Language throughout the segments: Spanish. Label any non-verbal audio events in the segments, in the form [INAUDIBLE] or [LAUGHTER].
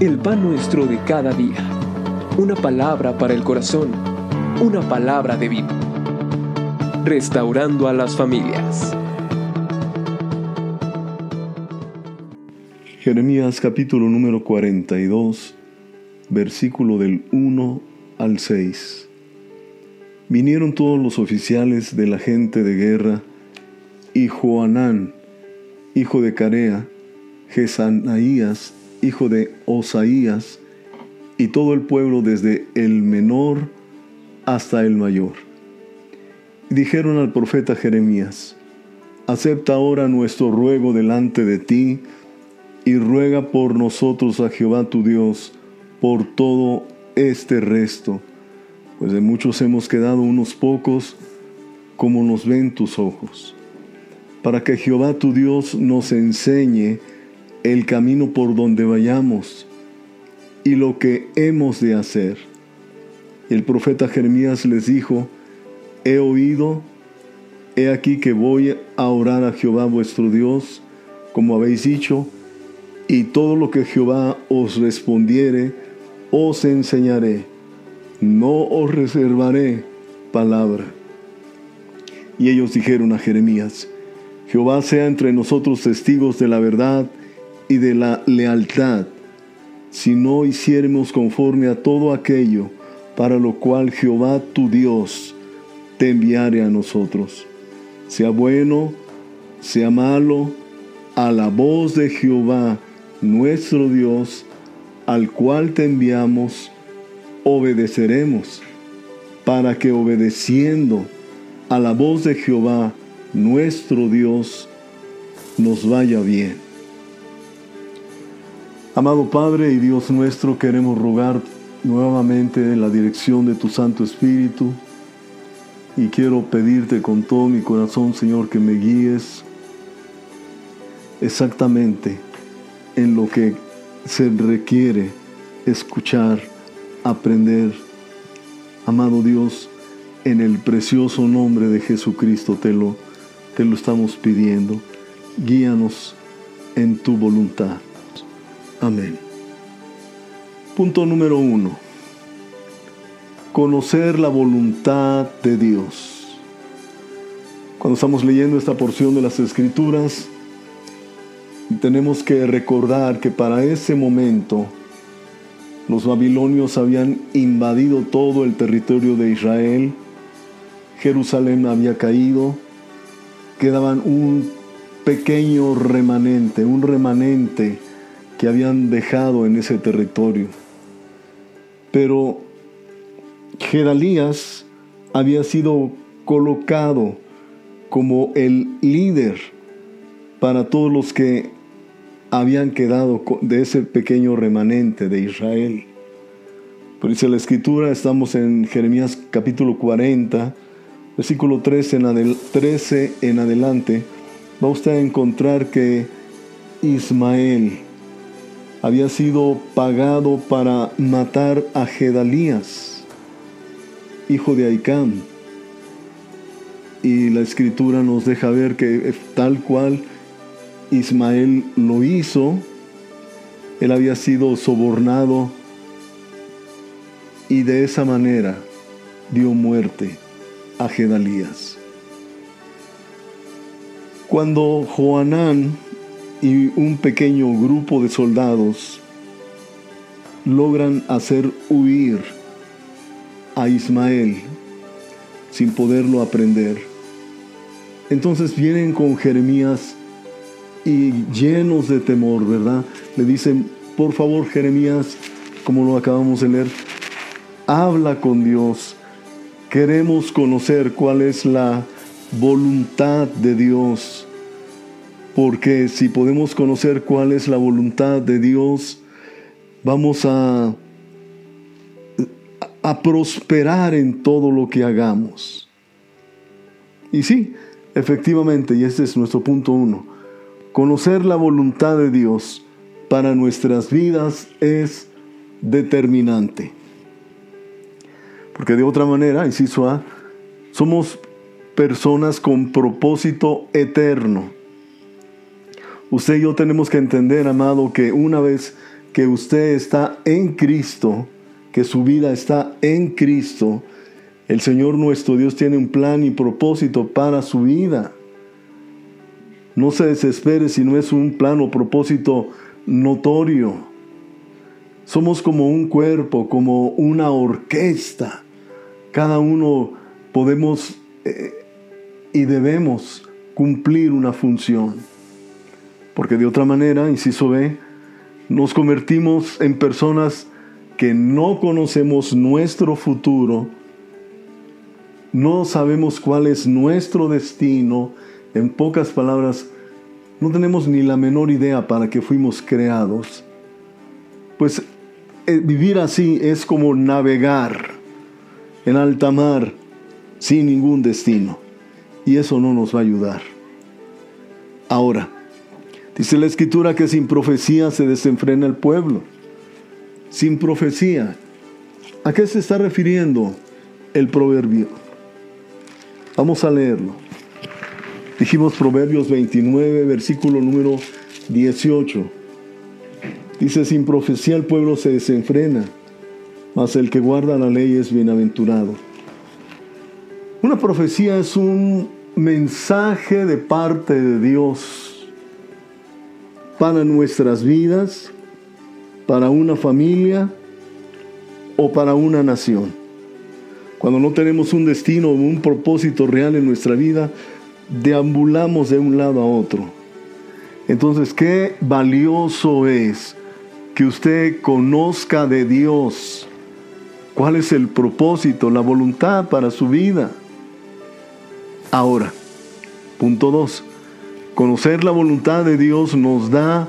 el pan nuestro de cada día. Una palabra para el corazón, una palabra de vida. Restaurando a las familias. Jeremías capítulo número 42, versículo del 1 al 6. Vinieron todos los oficiales de la gente de guerra y Joanán, hijo de Carea, Gesanaías, hijo de Osaías, y todo el pueblo desde el menor hasta el mayor. Dijeron al profeta Jeremías, acepta ahora nuestro ruego delante de ti, y ruega por nosotros a Jehová tu Dios, por todo este resto, pues de muchos hemos quedado unos pocos, como nos ven tus ojos, para que Jehová tu Dios nos enseñe el camino por donde vayamos y lo que hemos de hacer. El profeta Jeremías les dijo, he oído, he aquí que voy a orar a Jehová vuestro Dios, como habéis dicho, y todo lo que Jehová os respondiere, os enseñaré. No os reservaré palabra. Y ellos dijeron a Jeremías, Jehová sea entre nosotros testigos de la verdad y de la lealtad, si no hiciéramos conforme a todo aquello para lo cual Jehová tu Dios te enviare a nosotros. Sea bueno, sea malo, a la voz de Jehová nuestro Dios, al cual te enviamos, obedeceremos, para que obedeciendo a la voz de Jehová nuestro Dios, nos vaya bien. Amado Padre y Dios nuestro, queremos rogar nuevamente la dirección de tu Santo Espíritu y quiero pedirte con todo mi corazón, Señor, que me guíes exactamente en lo que se requiere escuchar, aprender. Amado Dios, en el precioso nombre de Jesucristo te lo, te lo estamos pidiendo. Guíanos en tu voluntad. Amén. Punto número uno. Conocer la voluntad de Dios. Cuando estamos leyendo esta porción de las Escrituras, tenemos que recordar que para ese momento los babilonios habían invadido todo el territorio de Israel, Jerusalén había caído, quedaban un pequeño remanente, un remanente que habían dejado en ese territorio. Pero Gedalías había sido colocado como el líder para todos los que habían quedado de ese pequeño remanente de Israel. Por dice la escritura, estamos en Jeremías capítulo 40, versículo 13 en, 13 en adelante, va usted a encontrar que Ismael, había sido pagado para matar a Gedalías, hijo de Aicam. Y la escritura nos deja ver que tal cual Ismael lo hizo, él había sido sobornado y de esa manera dio muerte a Gedalías. Cuando Joanán y un pequeño grupo de soldados logran hacer huir a Ismael sin poderlo aprender. Entonces vienen con Jeremías y llenos de temor, ¿verdad? Le dicen, por favor Jeremías, como lo acabamos de leer, habla con Dios. Queremos conocer cuál es la voluntad de Dios porque si podemos conocer cuál es la voluntad de Dios, vamos a, prosperar en todo lo que hagamos. Y sí, efectivamente, y este es nuestro punto uno, conocer la voluntad de Dios para nuestras vidas es determinante. Porque de otra manera, inciso A, somos personas con propósito eterno. Usted y yo tenemos que entender, amado, que una vez que usted está en Cristo, que su vida está en Cristo, el Señor nuestro Dios tiene un plan y propósito para su vida. No se desespere si no es un plan o propósito notorio. Somos como un cuerpo, como una orquesta. Cada uno podemos eh, y debemos cumplir una función. Porque de otra manera, inciso B, nos convertimos en personas que no conocemos nuestro futuro, no sabemos cuál es nuestro destino, en pocas palabras, no tenemos ni la menor idea para qué fuimos creados. Pues eh, vivir así es como navegar en alta mar sin ningún destino. Y eso no nos va a ayudar. Ahora, dice la escritura que sin profecía se desenfrena el pueblo. Sin profecía. ¿A qué se está refiriendo el proverbio? Vamos a leerlo. Dijimos Proverbios 29, versículo número 18. Dice, sin profecía el pueblo se desenfrena, mas el que guarda la ley es bienaventurado. Una profecía es un mensaje de parte de Dios para nuestras vidas, para una familia o para una nación. Cuando no tenemos un destino o un propósito real en nuestra vida, deambulamos de un lado a otro. Entonces, qué valioso es que usted conozca de Dios cuál es el propósito, la voluntad para su vida. Ahora, punto dos, conocer la voluntad de Dios nos da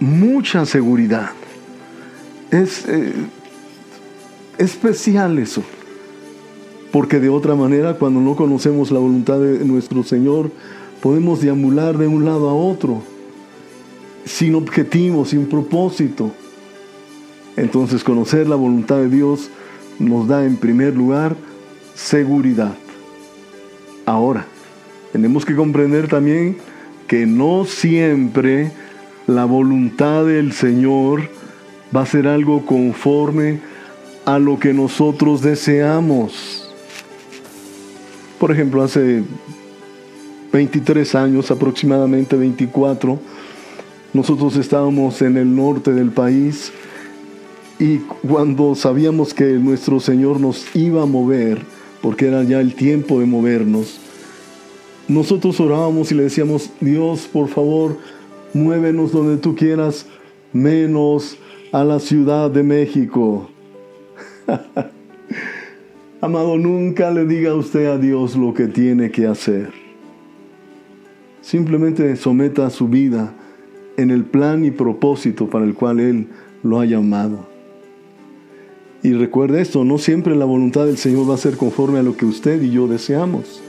mucha seguridad. Es eh, especial eso. Porque de otra manera, cuando no conocemos la voluntad de nuestro Señor, podemos deambular de un lado a otro, sin objetivo, sin propósito. Entonces conocer la voluntad de Dios nos da en primer lugar seguridad. Ahora, tenemos que comprender también que no siempre la voluntad del Señor va a ser algo conforme a lo que nosotros deseamos. Por ejemplo, hace 23 años, aproximadamente 24, nosotros estábamos en el norte del país y cuando sabíamos que nuestro Señor nos iba a mover, porque era ya el tiempo de movernos, nosotros orábamos y le decíamos, Dios, por favor, muévenos donde tú quieras, menos a la Ciudad de México. [LAUGHS] Amado, nunca le diga usted a Dios lo que tiene que hacer. Simplemente someta su vida en el plan y propósito para el cual Él lo ha llamado. Y recuerde esto, no siempre la voluntad del Señor va a ser conforme a lo que usted y yo deseamos.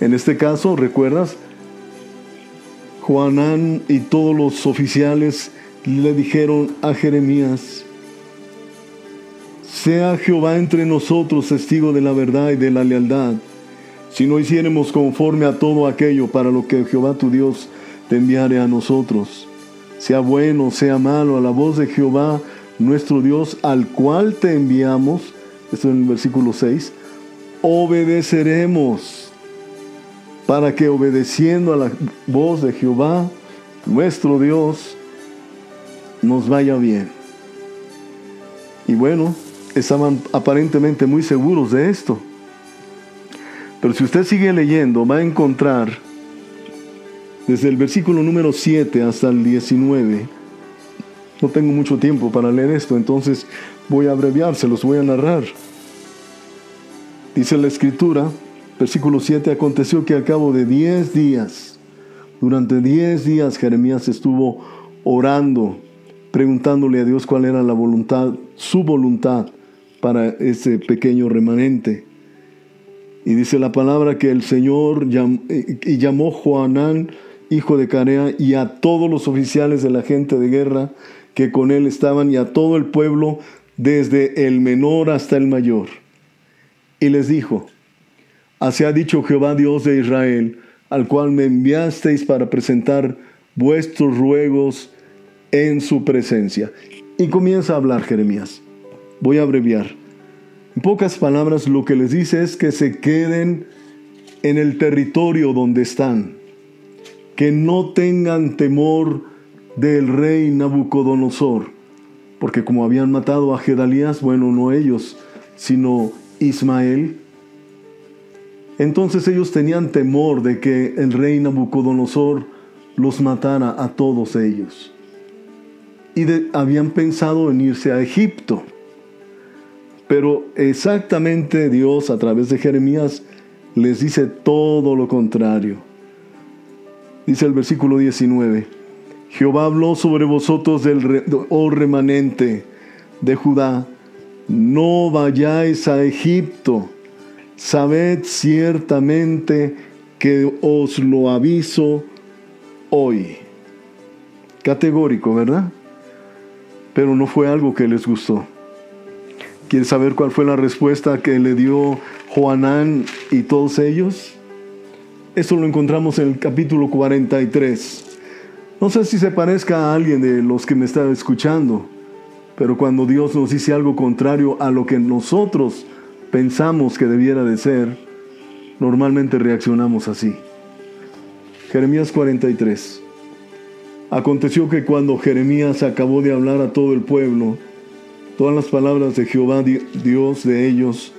En este caso, ¿recuerdas? Juanán y todos los oficiales le dijeron a Jeremías, sea Jehová entre nosotros testigo de la verdad y de la lealtad, si no hiciéramos conforme a todo aquello para lo que Jehová tu Dios te enviare a nosotros. Sea bueno, sea malo, a la voz de Jehová nuestro Dios, al cual te enviamos, esto en el versículo 6, obedeceremos, para que obedeciendo a la voz de Jehová, nuestro Dios, nos vaya bien. Y bueno, estaban aparentemente muy seguros de esto. Pero si usted sigue leyendo, va a encontrar desde el versículo número 7 hasta el 19. No tengo mucho tiempo para leer esto, entonces voy a abreviárselos, voy a narrar. Dice la escritura, versículo 7, aconteció que al cabo de 10 días, durante 10 días Jeremías estuvo orando, preguntándole a Dios cuál era la voluntad, su voluntad para ese pequeño remanente. Y dice la palabra que el Señor y llamó Juanán, hijo de Carea, y a todos los oficiales de la gente de guerra que con él estaban, y a todo el pueblo, desde el menor hasta el mayor. Y les dijo, Así ha dicho Jehová Dios de Israel, al cual me enviasteis para presentar vuestros ruegos en su presencia. Y comienza a hablar Jeremías. Voy a abreviar. En pocas palabras, lo que les dice es que se queden en el territorio donde están, que no tengan temor del rey Nabucodonosor, porque como habían matado a Gedalías, bueno, no ellos, sino Ismael, entonces ellos tenían temor de que el rey Nabucodonosor los matara a todos ellos. Y habían pensado en irse a Egipto. Pero exactamente Dios a través de Jeremías les dice todo lo contrario. Dice el versículo 19, Jehová habló sobre vosotros del oh remanente de Judá, no vayáis a Egipto, sabed ciertamente que os lo aviso hoy. Categórico, ¿verdad? Pero no fue algo que les gustó. ¿Quieres saber cuál fue la respuesta que le dio Juanán y todos ellos? Esto lo encontramos en el capítulo 43. No sé si se parezca a alguien de los que me está escuchando, pero cuando Dios nos dice algo contrario a lo que nosotros pensamos que debiera de ser, normalmente reaccionamos así. Jeremías 43. Aconteció que cuando Jeremías acabó de hablar a todo el pueblo, todas las palabras de Jehová Dios de ellos,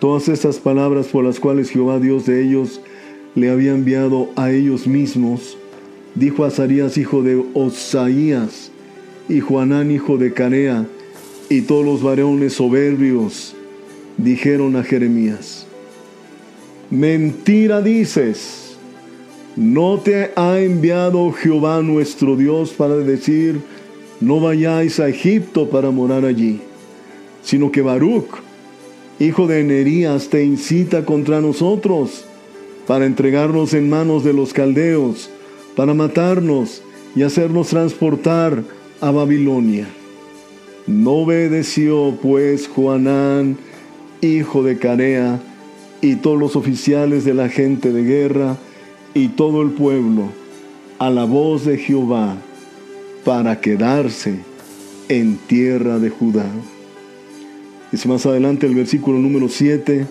todas estas palabras por las cuales Jehová Dios de ellos le había enviado a ellos mismos, dijo Azarías hijo de Osaías y Juanán hijo de Carea y todos los varones soberbios dijeron a Jeremías, mentira dices, no te ha enviado Jehová nuestro Dios para decir, no vayáis a Egipto para morar allí, sino que Baruch, hijo de Nerías, te incita contra nosotros para entregarnos en manos de los caldeos, para matarnos y hacernos transportar a Babilonia. No obedeció pues Juanán, hijo de Carea, y todos los oficiales de la gente de guerra, y todo el pueblo, a la voz de Jehová, para quedarse en tierra de Judá. Dice más adelante el versículo número 7,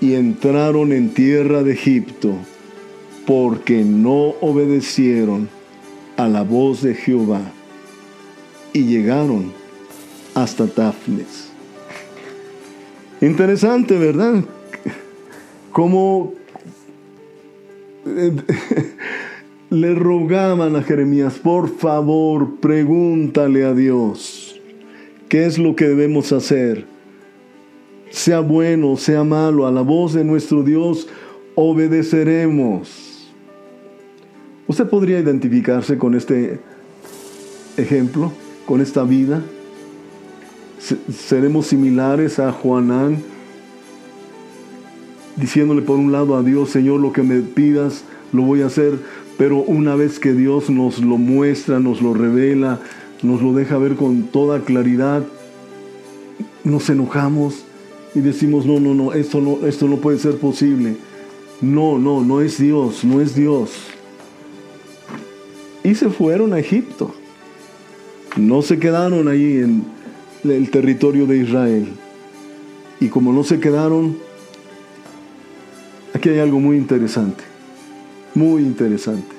y entraron en tierra de Egipto, porque no obedecieron a la voz de Jehová, y llegaron hasta Tafnes. Interesante, ¿verdad? Como [LAUGHS] le rogaban a Jeremías, por favor, pregúntale a Dios, ¿qué es lo que debemos hacer? Sea bueno, sea malo, a la voz de nuestro Dios obedeceremos. ¿Usted podría identificarse con este ejemplo, con esta vida? ¿Seremos similares a Juanán? Diciéndole por un lado a Dios, Señor, lo que me pidas, lo voy a hacer pero una vez que Dios nos lo muestra, nos lo revela, nos lo deja ver con toda claridad, nos enojamos y decimos, no, no, no, esto no, esto no puede ser posible. No, no, no es Dios, no es Dios. Y se fueron a Egipto. No se quedaron allí en el territorio de Israel. Y como no se quedaron, aquí hay algo muy interesante muy interesante.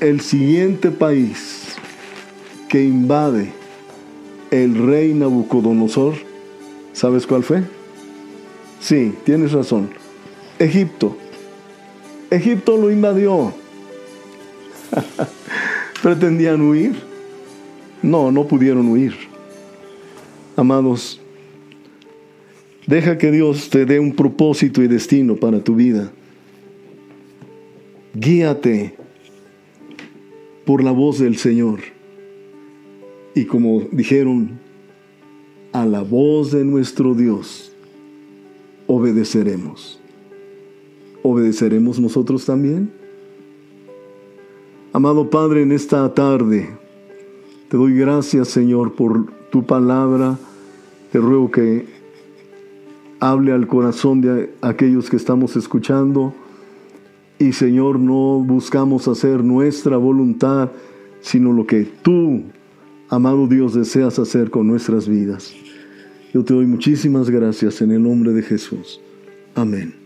El siguiente país que invade el rey Nabucodonosor, ¿sabes cuál fue? Sí, tienes razón. Egipto. Egipto lo invadió. [LAUGHS] ¿Pretendían huir? No, no pudieron huir. Amados, deja que Dios te dé un propósito y destino para tu vida. Guíate por la voz del Señor. Y como dijeron, a la voz de nuestro Dios obedeceremos. ¿Obedeceremos nosotros también? Amado Padre, en esta tarde te doy gracias, Señor, por tu palabra. Te ruego que hable al corazón de aquellos que estamos escuchando Y Señor, no buscamos hacer nuestra voluntad, sino lo que tú, amado Dios, deseas hacer con nuestras vidas. Yo te doy muchísimas gracias en el nombre de Jesús. Amén.